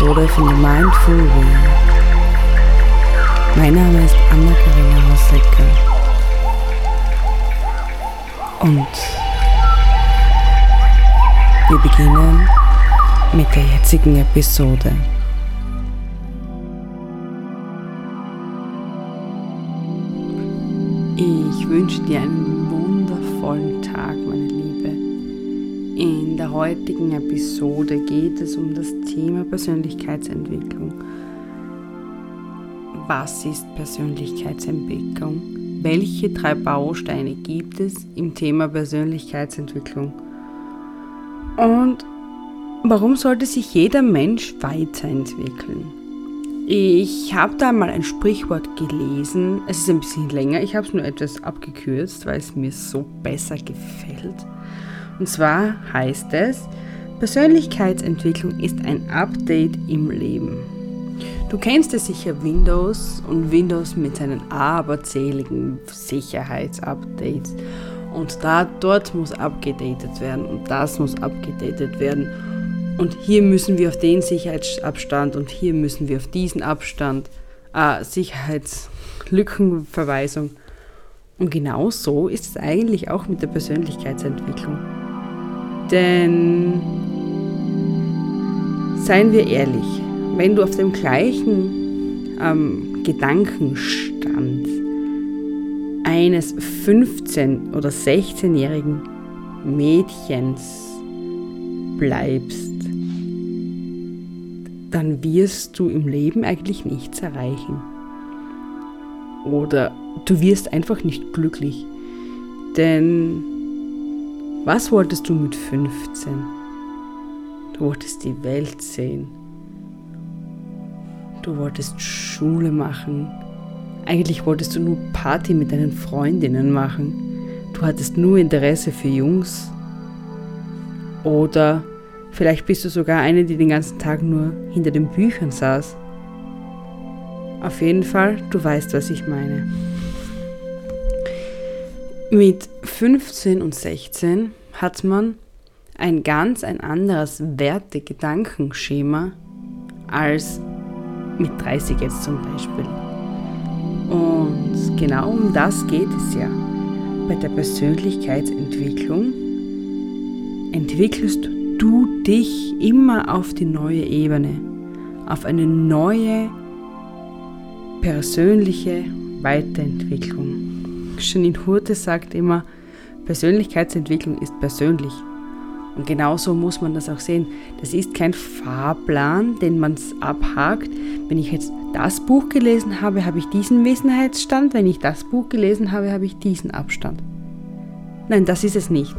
Episode von The Mindful Way. Mein Name ist Anna-Karina Hauslecker und wir beginnen mit der jetzigen Episode. Ich wünsche dir einen wundervollen Tag, meine Liebe. In der heutigen Episode geht es um das Thema Persönlichkeitsentwicklung. Was ist Persönlichkeitsentwicklung? Welche drei Bausteine gibt es im Thema Persönlichkeitsentwicklung? Und warum sollte sich jeder Mensch weiterentwickeln? Ich habe da mal ein Sprichwort gelesen. Es ist ein bisschen länger. Ich habe es nur etwas abgekürzt, weil es mir so besser gefällt. Und zwar heißt es, Persönlichkeitsentwicklung ist ein Update im Leben. Du kennst ja sicher Windows und Windows mit seinen aberzähligen Sicherheitsupdates. Und da, dort muss abgedatet werden und das muss abgedatet werden. Und hier müssen wir auf den Sicherheitsabstand und hier müssen wir auf diesen Abstand, äh, Sicherheitslückenverweisung. Und genau so ist es eigentlich auch mit der Persönlichkeitsentwicklung. Denn, seien wir ehrlich, wenn du auf dem gleichen ähm, Gedankenstand eines 15- oder 16-jährigen Mädchens bleibst, dann wirst du im Leben eigentlich nichts erreichen. Oder du wirst einfach nicht glücklich. Denn was wolltest du mit 15? Du wolltest die Welt sehen. Du wolltest Schule machen. Eigentlich wolltest du nur Party mit deinen Freundinnen machen. Du hattest nur Interesse für Jungs. Oder Vielleicht bist du sogar eine, die den ganzen Tag nur hinter den Büchern saß. Auf jeden Fall, du weißt, was ich meine. Mit 15 und 16 hat man ein ganz ein anderes Werte-Gedankenschema als mit 30 jetzt zum Beispiel. Und genau um das geht es ja. Bei der Persönlichkeitsentwicklung entwickelst du du dich immer auf die neue Ebene, auf eine neue persönliche Weiterentwicklung. Janine Hurte sagt immer, Persönlichkeitsentwicklung ist persönlich. Und genauso muss man das auch sehen. Das ist kein Fahrplan, den man abhakt. Wenn ich jetzt das Buch gelesen habe, habe ich diesen Wesenheitsstand. Wenn ich das Buch gelesen habe, habe ich diesen Abstand. Nein, das ist es nicht.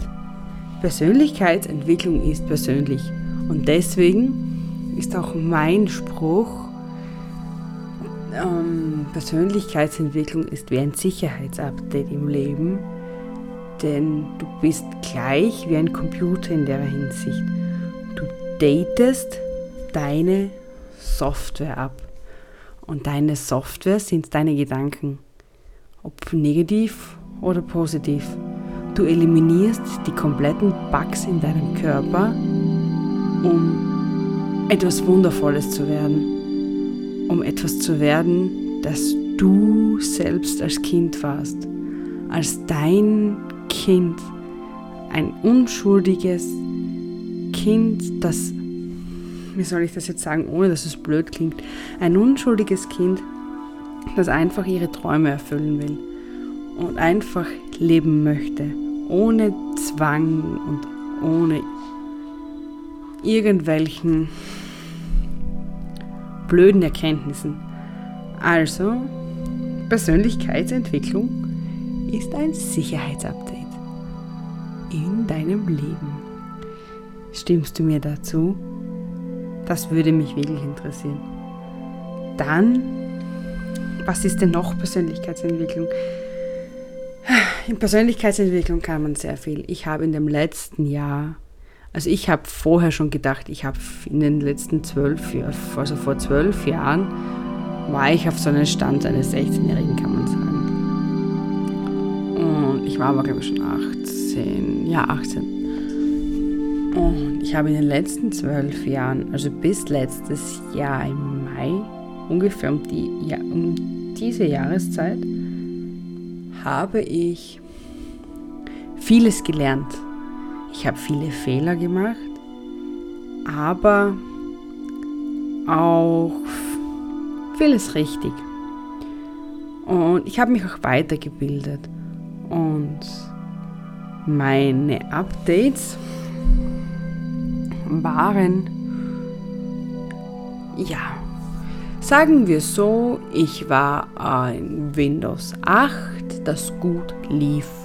Persönlichkeitsentwicklung ist persönlich. Und deswegen ist auch mein Spruch, ähm, Persönlichkeitsentwicklung ist wie ein Sicherheitsupdate im Leben, denn du bist gleich wie ein Computer in der Hinsicht. Du datest deine Software ab. Und deine Software sind deine Gedanken, ob negativ oder positiv. Du eliminierst die kompletten Bugs in deinem Körper, um etwas Wundervolles zu werden. Um etwas zu werden, das du selbst als Kind warst. Als dein Kind. Ein unschuldiges Kind, das, wie soll ich das jetzt sagen, ohne dass es blöd klingt, ein unschuldiges Kind, das einfach ihre Träume erfüllen will und einfach leben möchte, ohne Zwang und ohne irgendwelchen blöden Erkenntnissen. Also, Persönlichkeitsentwicklung ist ein Sicherheitsupdate in deinem Leben. Stimmst du mir dazu? Das würde mich wirklich interessieren. Dann, was ist denn noch Persönlichkeitsentwicklung? In Persönlichkeitsentwicklung kann man sehr viel. Ich habe in dem letzten Jahr, also ich habe vorher schon gedacht, ich habe in den letzten zwölf Jahren, also vor zwölf Jahren, war ich auf so einem Stand eines 16-Jährigen, kann man sagen. Und ich war aber, glaube ich, schon 18, ja, 18. Und ich habe in den letzten zwölf Jahren, also bis letztes Jahr im Mai, ungefähr um, die, ja, um diese Jahreszeit, habe ich vieles gelernt. Ich habe viele Fehler gemacht, aber auch vieles richtig. Und ich habe mich auch weitergebildet. Und meine Updates waren, ja, sagen wir so, ich war ein Windows 8, das gut lief.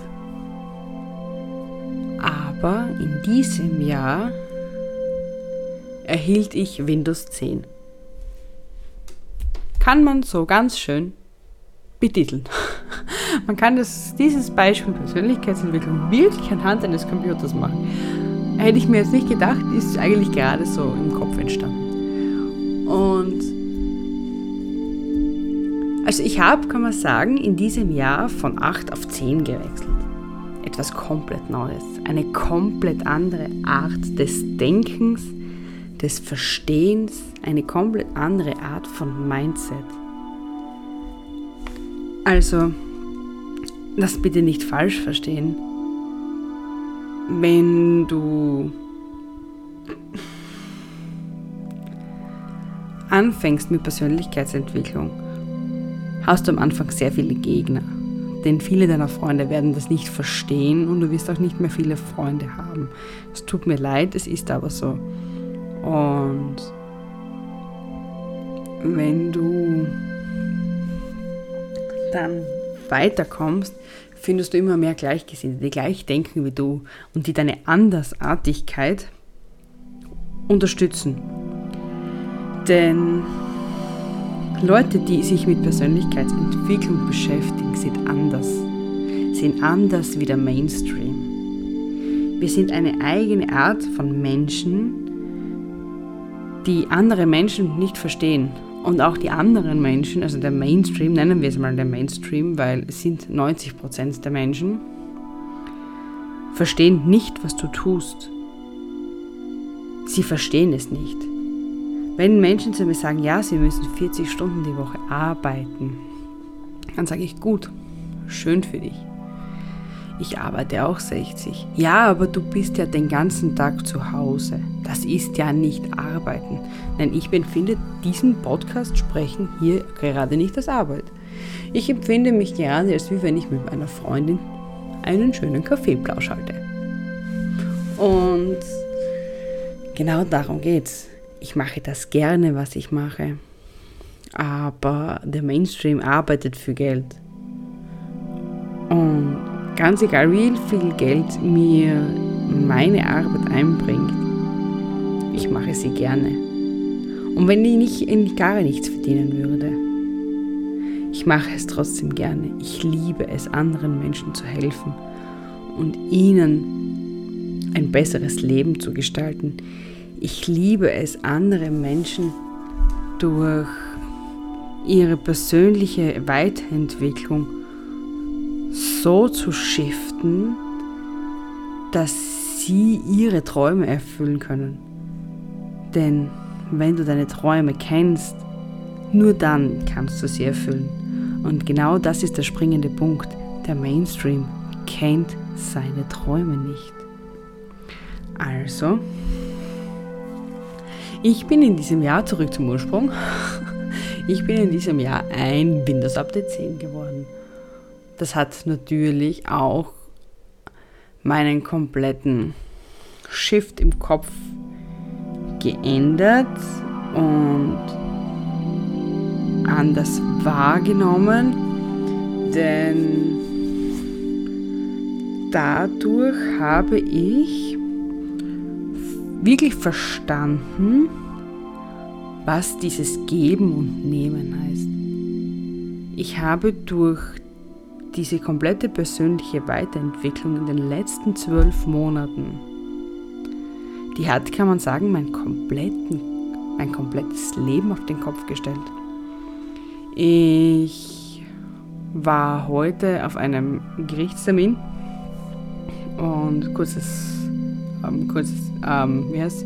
Aber in diesem Jahr erhielt ich Windows 10. Kann man so ganz schön betiteln. Man kann das, dieses Beispiel Persönlichkeitsentwicklung wirklich anhand eines Computers machen. Hätte ich mir jetzt nicht gedacht, ist eigentlich gerade so im Kopf entstanden. Und also ich habe, kann man sagen, in diesem Jahr von 8 auf 10 gewechselt. Etwas komplett Neues, eine komplett andere Art des Denkens, des Verstehens, eine komplett andere Art von Mindset. Also, das bitte nicht falsch verstehen. Wenn du anfängst mit Persönlichkeitsentwicklung, hast du am Anfang sehr viele Gegner. Denn viele deiner Freunde werden das nicht verstehen und du wirst auch nicht mehr viele Freunde haben. Es tut mir leid, es ist aber so. Und wenn du dann weiterkommst, findest du immer mehr Gleichgesinnte, die gleich denken wie du und die deine Andersartigkeit unterstützen. Denn Leute, die sich mit Persönlichkeitsentwicklung beschäftigen, sind anders. Sind anders wie der Mainstream. Wir sind eine eigene Art von Menschen, die andere Menschen nicht verstehen und auch die anderen Menschen, also der Mainstream, nennen wir es mal der Mainstream, weil es sind 90 Prozent der Menschen, verstehen nicht, was du tust. Sie verstehen es nicht. Wenn Menschen zu mir sagen, ja, sie müssen 40 Stunden die Woche arbeiten, dann sage ich, gut, schön für dich. Ich arbeite auch 60. Ja, aber du bist ja den ganzen Tag zu Hause. Das ist ja nicht arbeiten. Nein, ich empfinde diesen Podcast sprechen hier gerade nicht als Arbeit. Ich empfinde mich gerade, als wie wenn ich mit meiner Freundin einen schönen Kaffeeplausch halte. Und genau darum geht's. Ich mache das gerne, was ich mache. Aber der Mainstream arbeitet für Geld. Und Ganz egal, wie viel Geld mir meine Arbeit einbringt, ich mache sie gerne. Und wenn ich nicht, gar nichts verdienen würde, ich mache es trotzdem gerne. Ich liebe es, anderen Menschen zu helfen und ihnen ein besseres Leben zu gestalten. Ich liebe es, andere Menschen durch ihre persönliche Weiterentwicklung so zu shiften, dass sie ihre Träume erfüllen können. Denn wenn du deine Träume kennst, nur dann kannst du sie erfüllen. Und genau das ist der springende Punkt. Der Mainstream kennt seine Träume nicht. Also, ich bin in diesem Jahr zurück zum Ursprung. Ich bin in diesem Jahr ein Windows Update 10 geworden das hat natürlich auch meinen kompletten Shift im Kopf geändert und anders wahrgenommen, denn dadurch habe ich wirklich verstanden, was dieses Geben und Nehmen heißt. Ich habe durch diese komplette persönliche Weiterentwicklung in den letzten zwölf Monaten, die hat, kann man sagen, mein, kompletten, mein komplettes Leben auf den Kopf gestellt. Ich war heute auf einem Gerichtstermin und kurzes, ähm, kurzes ähm, wie heißt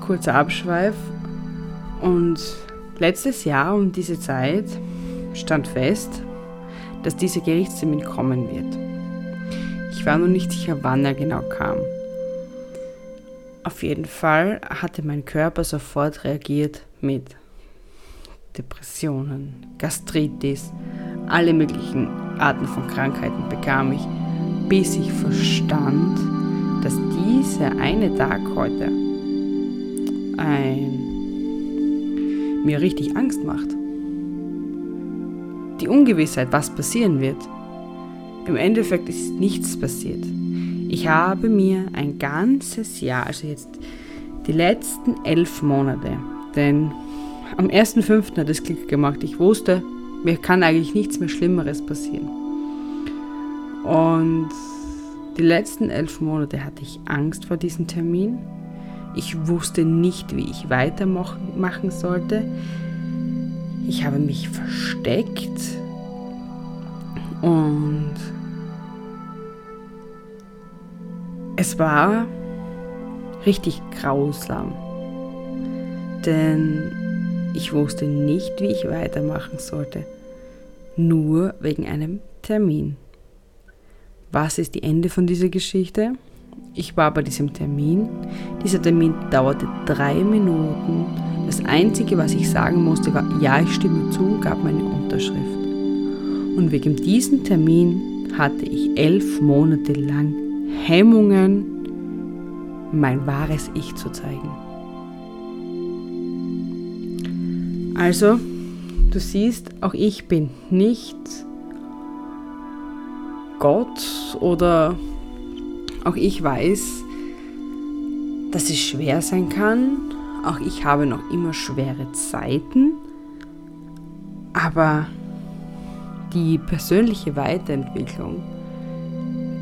kurzer Abschweif. Und letztes Jahr um diese Zeit stand fest, dass dieser Gerichtstermin kommen wird. Ich war noch nicht sicher, wann er genau kam. Auf jeden Fall hatte mein Körper sofort reagiert mit Depressionen, Gastritis, alle möglichen Arten von Krankheiten bekam ich, bis ich verstand, dass dieser eine Tag heute ein mir richtig Angst macht. Die Ungewissheit, was passieren wird. Im Endeffekt ist nichts passiert. Ich habe mir ein ganzes Jahr, also jetzt die letzten elf Monate, denn am 1.5. hat es Klick gemacht. Ich wusste, mir kann eigentlich nichts mehr Schlimmeres passieren. Und die letzten elf Monate hatte ich Angst vor diesem Termin. Ich wusste nicht, wie ich weitermachen sollte. Ich habe mich versteckt und es war richtig grausam, denn ich wusste nicht, wie ich weitermachen sollte, nur wegen einem Termin. Was ist die Ende von dieser Geschichte? Ich war bei diesem Termin. Dieser Termin dauerte drei Minuten. Das Einzige, was ich sagen musste, war, ja, ich stimme zu und gab meine Unterschrift. Und wegen diesem Termin hatte ich elf Monate lang Hemmungen, mein wahres Ich zu zeigen. Also, du siehst, auch ich bin nicht Gott oder auch ich weiß, dass es schwer sein kann. Auch ich habe noch immer schwere Zeiten. Aber die persönliche Weiterentwicklung,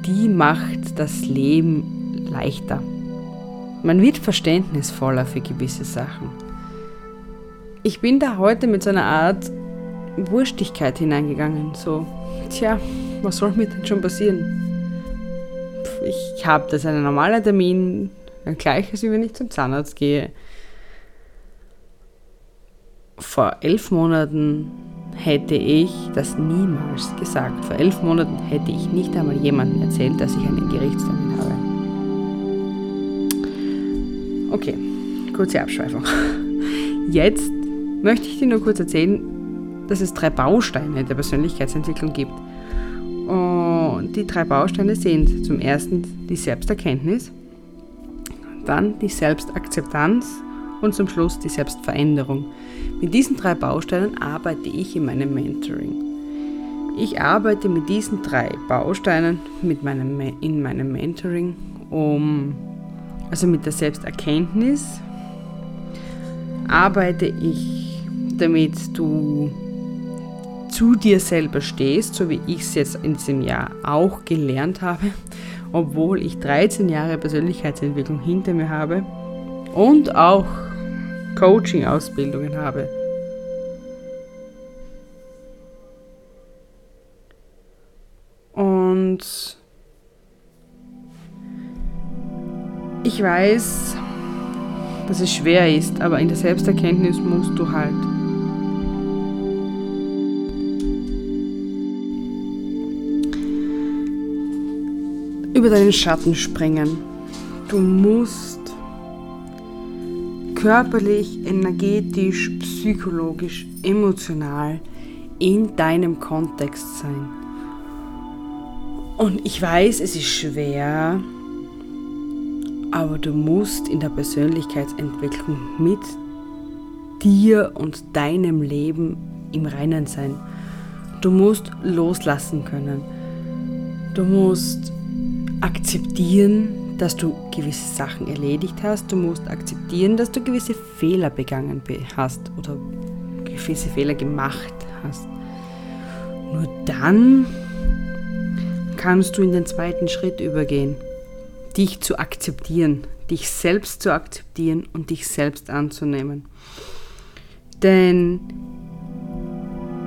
die macht das Leben leichter. Man wird verständnisvoller für gewisse Sachen. Ich bin da heute mit so einer Art Wurstigkeit hineingegangen. So, tja, was soll mir denn schon passieren? Ich habe das einen normalen Termin, ein gleiches, wie wenn ich zum Zahnarzt gehe. Vor elf Monaten hätte ich das niemals gesagt. Vor elf Monaten hätte ich nicht einmal jemandem erzählt, dass ich einen Gerichtstermin habe. Okay, kurze Abschweifung. Jetzt möchte ich dir nur kurz erzählen, dass es drei Bausteine der Persönlichkeitsentwicklung gibt. Die drei Bausteine sind zum ersten die Selbsterkenntnis, dann die Selbstakzeptanz und zum Schluss die Selbstveränderung. Mit diesen drei Bausteinen arbeite ich in meinem Mentoring. Ich arbeite mit diesen drei Bausteinen mit meinem, in meinem Mentoring, um, also mit der Selbsterkenntnis, arbeite ich, damit du zu dir selber stehst, so wie ich es jetzt in diesem Jahr auch gelernt habe, obwohl ich 13 Jahre Persönlichkeitsentwicklung hinter mir habe und auch Coaching-Ausbildungen habe. Und ich weiß, dass es schwer ist, aber in der Selbsterkenntnis musst du halt über deinen Schatten springen. Du musst körperlich, energetisch, psychologisch, emotional in deinem Kontext sein. Und ich weiß, es ist schwer, aber du musst in der Persönlichkeitsentwicklung mit dir und deinem Leben im Reinen sein. Du musst loslassen können. Du musst akzeptieren, dass du gewisse Sachen erledigt hast. Du musst akzeptieren, dass du gewisse Fehler begangen hast oder gewisse Fehler gemacht hast. Nur dann kannst du in den zweiten Schritt übergehen, dich zu akzeptieren, dich selbst zu akzeptieren und dich selbst anzunehmen. Denn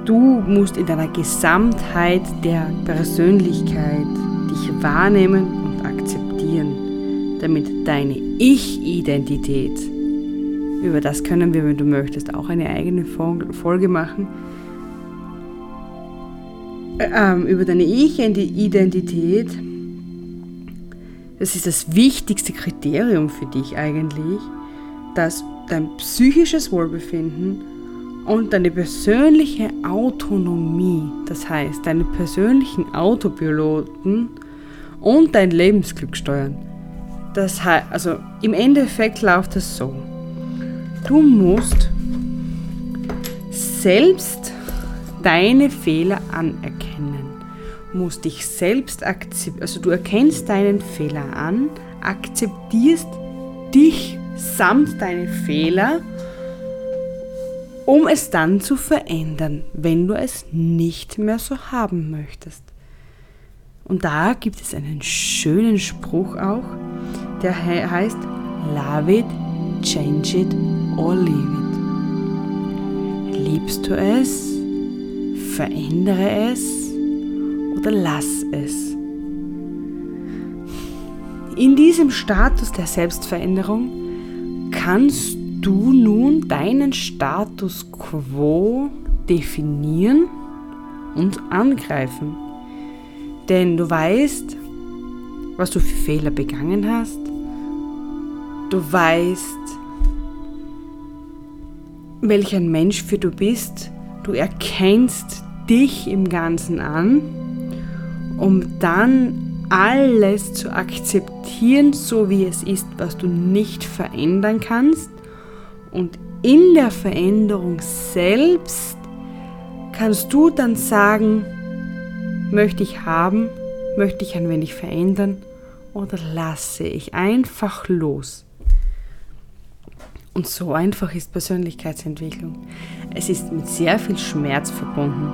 du musst in deiner Gesamtheit der Persönlichkeit wahrnehmen und akzeptieren. damit deine Ich-Identität, über das können wir, wenn du möchtest, auch eine eigene Folge machen, ähm, über deine Ich-Identität, das ist das wichtigste Kriterium für dich eigentlich, dass dein psychisches Wohlbefinden und deine persönliche Autonomie, das heißt deine persönlichen Autopiloten und dein Lebensglück steuern. Das heißt, also im Endeffekt läuft es so. Du musst selbst deine Fehler anerkennen, musst dich selbst akzeptieren, also du erkennst deinen Fehler an, akzeptierst dich samt deine Fehler, um es dann zu verändern, wenn du es nicht mehr so haben möchtest. Und da gibt es einen schönen Spruch auch, der heißt, Love it, change it or leave it. Liebst du es? Verändere es oder lass es. In diesem Status der Selbstveränderung kannst du nun deinen Status quo definieren und angreifen. Denn du weißt, was du für Fehler begangen hast. Du weißt, welch ein Mensch für du bist. Du erkennst dich im Ganzen an, um dann alles zu akzeptieren, so wie es ist, was du nicht verändern kannst. Und in der Veränderung selbst kannst du dann sagen, möchte ich haben, möchte ich ein wenig verändern oder lasse ich einfach los. Und so einfach ist Persönlichkeitsentwicklung. Es ist mit sehr viel Schmerz verbunden.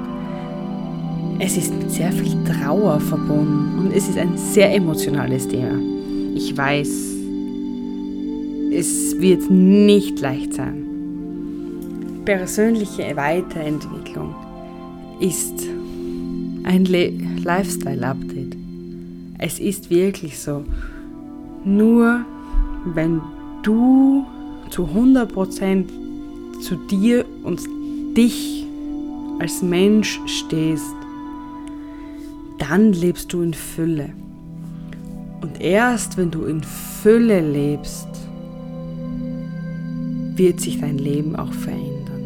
Es ist mit sehr viel Trauer verbunden und es ist ein sehr emotionales Thema. Ich weiß, es wird nicht leicht sein. Persönliche Weiterentwicklung ist ein Lifestyle-Update. Es ist wirklich so. Nur wenn du zu 100% zu dir und dich als Mensch stehst, dann lebst du in Fülle. Und erst wenn du in Fülle lebst, wird sich dein Leben auch verändern.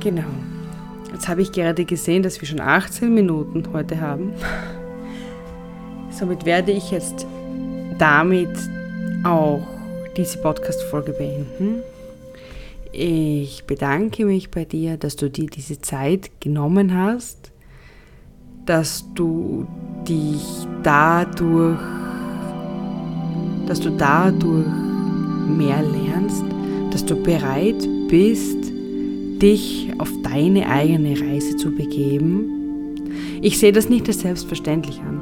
Genau. Jetzt habe ich gerade gesehen, dass wir schon 18 Minuten heute haben. Somit werde ich jetzt damit auch diese Podcast-Folge beenden. Ich bedanke mich bei dir, dass du dir diese Zeit genommen hast, dass du dich dadurch, dass du dadurch mehr lernst, dass du bereit bist, dich auf deine eigene Reise zu begeben. Ich sehe das nicht als selbstverständlich an.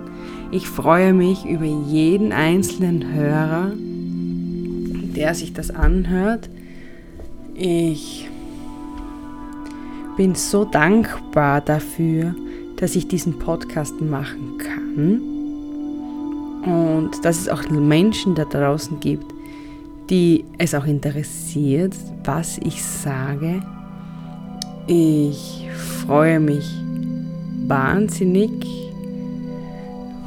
Ich freue mich über jeden einzelnen Hörer, der sich das anhört. Ich bin so dankbar dafür, dass ich diesen Podcast machen kann und dass es auch Menschen da draußen gibt, die es auch interessiert, was ich sage. Ich freue mich wahnsinnig,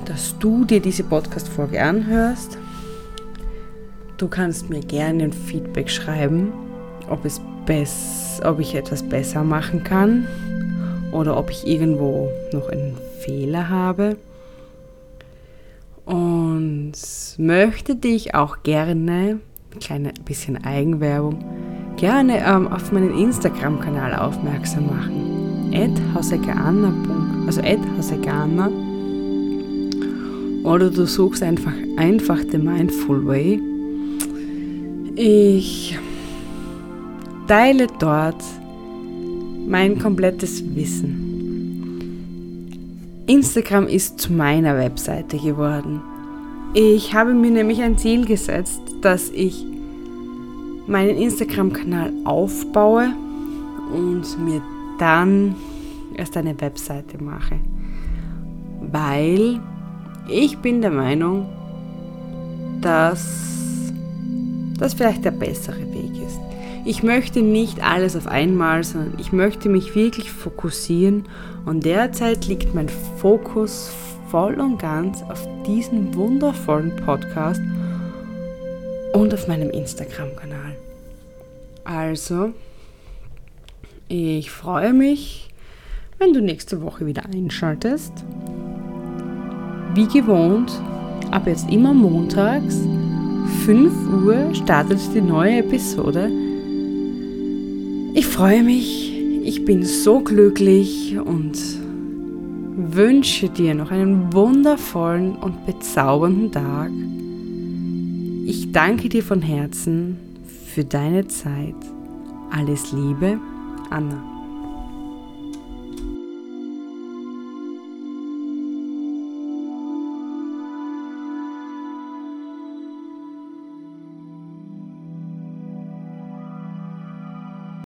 dass du dir diese Podcast-Folge anhörst Du kannst mir gerne ein Feedback schreiben, ob, es ob ich etwas besser machen kann oder ob ich irgendwo noch einen Fehler habe. Und möchte dich auch gerne, ein kleines bisschen Eigenwerbung, gerne ähm, auf meinen Instagram-Kanal aufmerksam machen. Hausegana, also. Oder du suchst einfach, einfach The Mindful Way ich teile dort mein komplettes Wissen. Instagram ist zu meiner Webseite geworden. Ich habe mir nämlich ein Ziel gesetzt, dass ich meinen Instagram-Kanal aufbaue und mir dann erst eine Webseite mache. Weil ich bin der Meinung, dass das vielleicht der bessere Weg ist. Ich möchte nicht alles auf einmal, sondern ich möchte mich wirklich fokussieren und derzeit liegt mein Fokus voll und ganz auf diesen wundervollen Podcast und auf meinem Instagram-Kanal. Also, ich freue mich, wenn du nächste Woche wieder einschaltest. Wie gewohnt, ab jetzt immer montags, 5 Uhr startet die neue Episode. Ich freue mich, ich bin so glücklich und wünsche dir noch einen wundervollen und bezaubernden Tag. Ich danke dir von Herzen für deine Zeit. Alles Liebe, Anna.